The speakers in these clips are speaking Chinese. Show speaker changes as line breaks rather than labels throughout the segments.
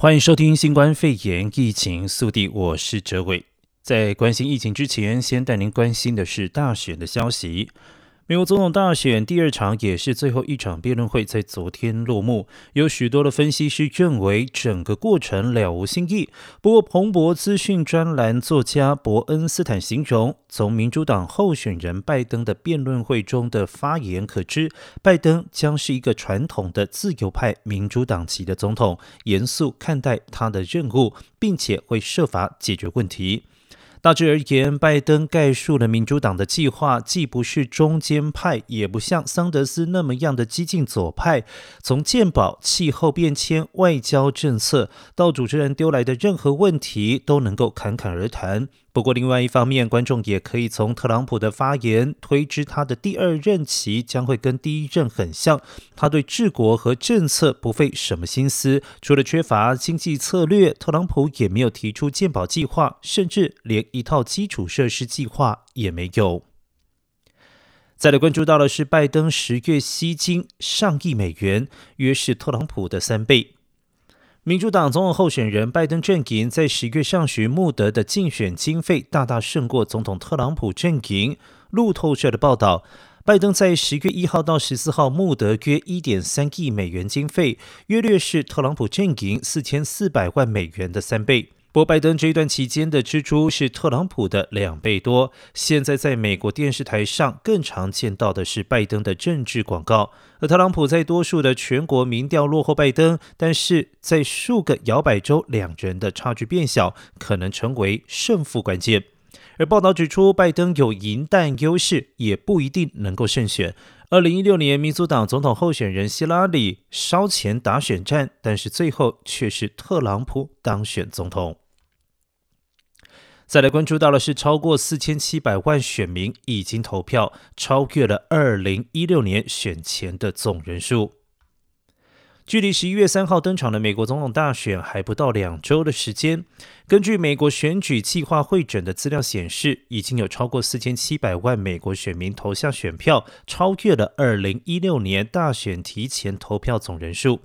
欢迎收听新冠肺炎疫情速递，我是哲伟。在关心疫情之前，先带您关心的是大选的消息。美国总统大选第二场也是最后一场辩论会在昨天落幕，有许多的分析师认为整个过程了无新意。不过，彭博资讯专栏作家伯恩斯坦形容，从民主党候选人拜登的辩论会中的发言可知，拜登将是一个传统的自由派民主党籍的总统，严肃看待他的任务，并且会设法解决问题。大致而言，拜登概述了民主党的计划，既不是中间派，也不像桑德斯那么样的激进左派。从鉴宝、气候变迁、外交政策到主持人丢来的任何问题，都能够侃侃而谈。不过，另外一方面，观众也可以从特朗普的发言推知，他的第二任期将会跟第一任很像。他对治国和政策不费什么心思，除了缺乏经济策略，特朗普也没有提出健保计划，甚至连一套基础设施计划也没有。再来关注到的是，拜登十月吸金上亿美元，约是特朗普的三倍。民主党总统候选人拜登阵营在十月上旬募得的竞选经费大大胜过总统特朗普阵营。路透社的报道，拜登在十月一号到十四号募得约一点三亿美元经费，约略是特朗普阵营四千四百万美元的三倍。不过，拜登这一段期间的支出是特朗普的两倍多。现在在美国电视台上更常见到的是拜登的政治广告，而特朗普在多数的全国民调落后拜登，但是在数个摇摆州，两人的差距变小，可能成为胜负关键。而报道指出，拜登有赢弹优势，也不一定能够胜选。二零一六年，民主党总统候选人希拉里烧钱打选战，但是最后却是特朗普当选总统。再来关注到的是，超过四千七百万选民已经投票，超越了二零一六年选前的总人数。距离十一月三号登场的美国总统大选还不到两周的时间。根据美国选举计划会诊的资料显示，已经有超过四千七百万美国选民投下选票，超越了二零一六年大选提前投票总人数。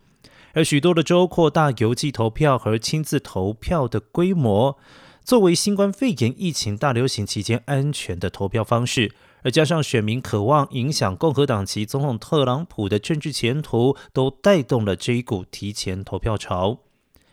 而许多的州扩大邮寄投票和亲自投票的规模，作为新冠肺炎疫情大流行期间安全的投票方式。而加上选民渴望影响共和党籍总统特朗普的政治前途，都带动了这一股提前投票潮。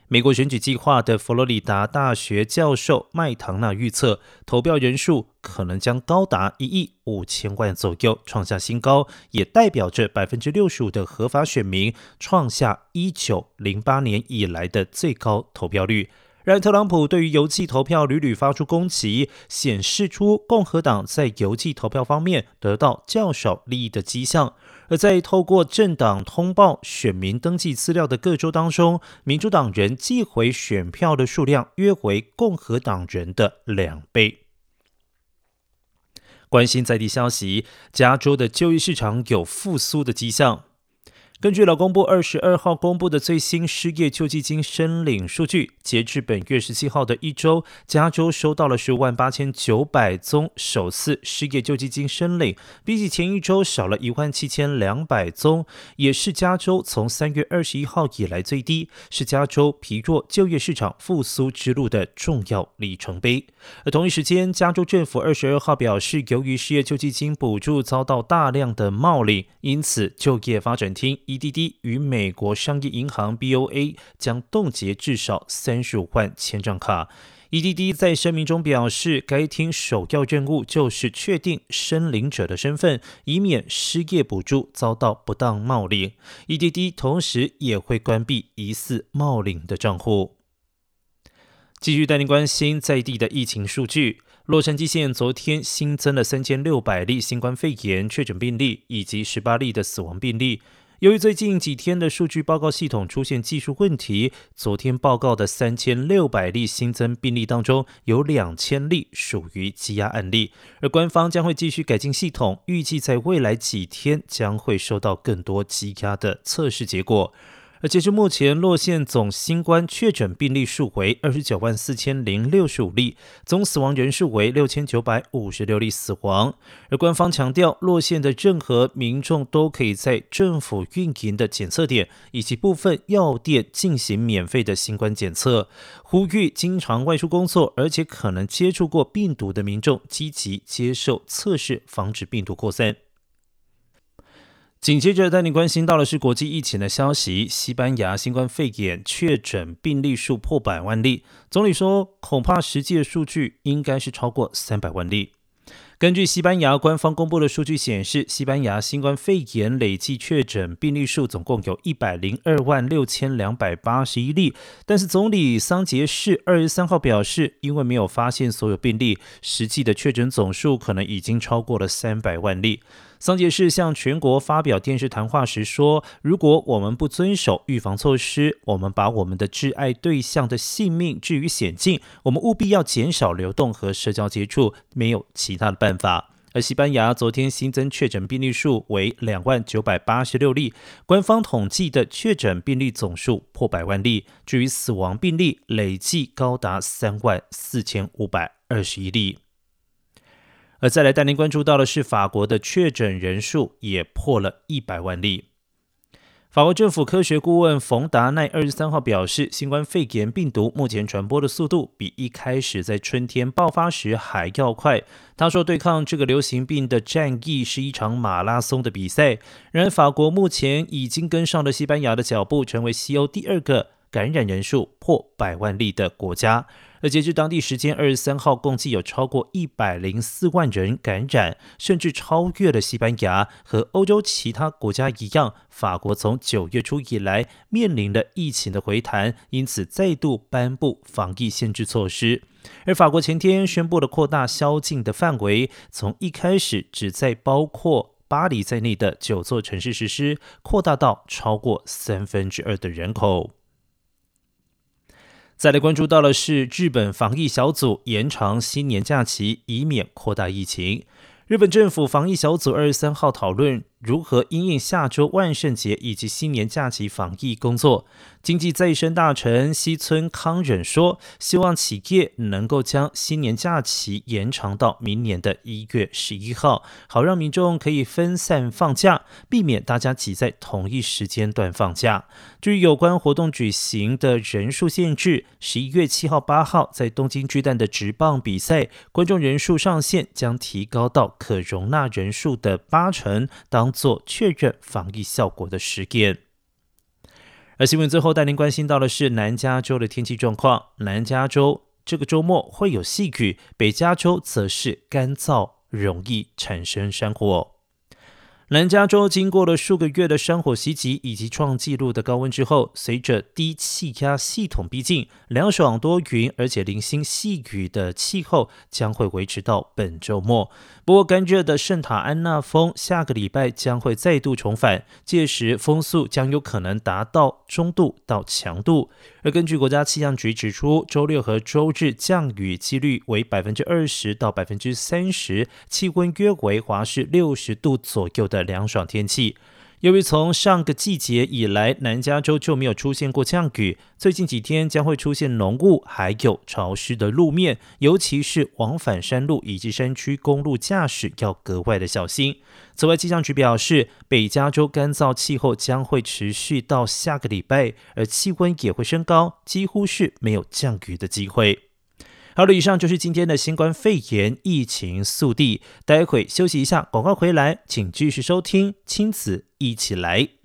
美国选举计划的佛罗里达大学教授麦唐纳预测，投票人数可能将高达一亿五千万左右，创下新高，也代表着百分之六十五的合法选民创下一九零八年以来的最高投票率。然而，特朗普对于邮寄投票屡屡发出攻击，显示出共和党在邮寄投票方面得到较少利益的迹象。而在透过政党通报选民登记资料的各州当中，民主党人寄回选票的数量约为共和党人的两倍。关心在地消息，加州的就业市场有复苏的迹象。根据劳工部二十二号公布的最新失业救济金申领数据，截至本月十七号的一周，加州收到了十五万八千九百宗首次失业救济金申领，比起前一周少了一万七千两百宗，也是加州从三月二十一号以来最低，是加州疲弱就业市场复苏之路的重要里程碑。而同一时间，加州政府二十二号表示，由于失业救济金补助遭到大量的冒领，因此就业发展厅。EDD 与美国商业银行 BOA 将冻结至少三十五万签帐卡。EDD 在声明中表示，该厅首要任务就是确定申领者的身份，以免失业补助遭到不当冒领。EDD 同时也会关闭疑似冒领的账户。继续带您关心在地的疫情数据。洛杉矶县昨天新增了三千六百例新冠肺炎确诊病例，以及十八例的死亡病例。由于最近几天的数据报告系统出现技术问题，昨天报告的三千六百例新增病例当中，有两千例属于积压案例，而官方将会继续改进系统，预计在未来几天将会收到更多积压的测试结果。而截至目前，洛县总新冠确诊病例数为二十九万四千零六十五例，总死亡人数为六千九百五十六例死亡。而官方强调，洛县的任何民众都可以在政府运营的检测点以及部分药店进行免费的新冠检测，呼吁经常外出工作而且可能接触过病毒的民众积极接受测试，防止病毒扩散。紧接着带你关心到的是国际疫情的消息，西班牙新冠肺炎确诊病例数破百万例，总理说恐怕实际的数据应该是超过三百万例。根据西班牙官方公布的数据显示，西班牙新冠肺炎累计确诊病例数总共有一百零二万六千两百八十一例。但是总理桑杰士二十三号表示，因为没有发现所有病例，实际的确诊总数可能已经超过了三百万例。桑杰士向全国发表电视谈话时说：“如果我们不遵守预防措施，我们把我们的挚爱对象的性命置于险境。我们务必要减少流动和社交接触，没有其他的办法。”而西班牙昨天新增确诊病例数为两万九百八十六例，官方统计的确诊病例总数破百万例。至于死亡病例，累计高达三万四千五百二十一例。而再来带您关注到的是，法国的确诊人数也破了一百万例。法国政府科学顾问冯达奈二十三号表示，新冠肺炎病毒目前传播的速度比一开始在春天爆发时还要快。他说，对抗这个流行病的战役是一场马拉松的比赛。然而，法国目前已经跟上了西班牙的脚步，成为西欧第二个感染人数破百万例的国家。而截至当地时间二十三号，共计有超过一百零四万人感染，甚至超越了西班牙和欧洲其他国家一样。法国从九月初以来面临了疫情的回弹，因此再度颁布防疫限制措施。而法国前天宣布了扩大宵禁的范围，从一开始只在包括巴黎在内的九座城市实施，扩大到超过三分之二的人口。再来关注到的是，日本防疫小组延长新年假期，以免扩大疫情。日本政府防疫小组二十三号讨论。如何因应下周万圣节以及新年假期防疫工作？经济再生大臣西村康稔说：“希望企业能够将新年假期延长到明年的一月十一号，好让民众可以分散放假，避免大家挤在同一时间段放假。至于有关活动举行的人数限制，十一月七号、八号在东京巨蛋的直棒比赛，观众人数上限将提高到可容纳人数的八成。当做确认防疫效果的实验。而新闻最后带您关心到的是南加州的天气状况。南加州这个周末会有细雨，北加州则是干燥，容易产生山火。南加州经过了数个月的山火袭击以及创纪录的高温之后，随着低气压系统逼近，凉爽多云而且零星细雨的气候将会维持到本周末。不过，干热的圣塔安娜风下个礼拜将会再度重返，届时风速将有可能达到中度到强度。而根据国家气象局指出，周六和周日降雨几率为百分之二十到百分之三十，气温约为华氏六十度左右的凉爽天气。由于从上个季节以来，南加州就没有出现过降雨，最近几天将会出现浓雾，还有潮湿的路面，尤其是往返山路以及山区公路驾驶要格外的小心。此外，气象局表示，北加州干燥气候将会持续到下个礼拜，而气温也会升高，几乎是没有降雨的机会。好了，以上就是今天的新冠肺炎疫情速递。待会休息一下，广告回来，请继续收听亲子一起来。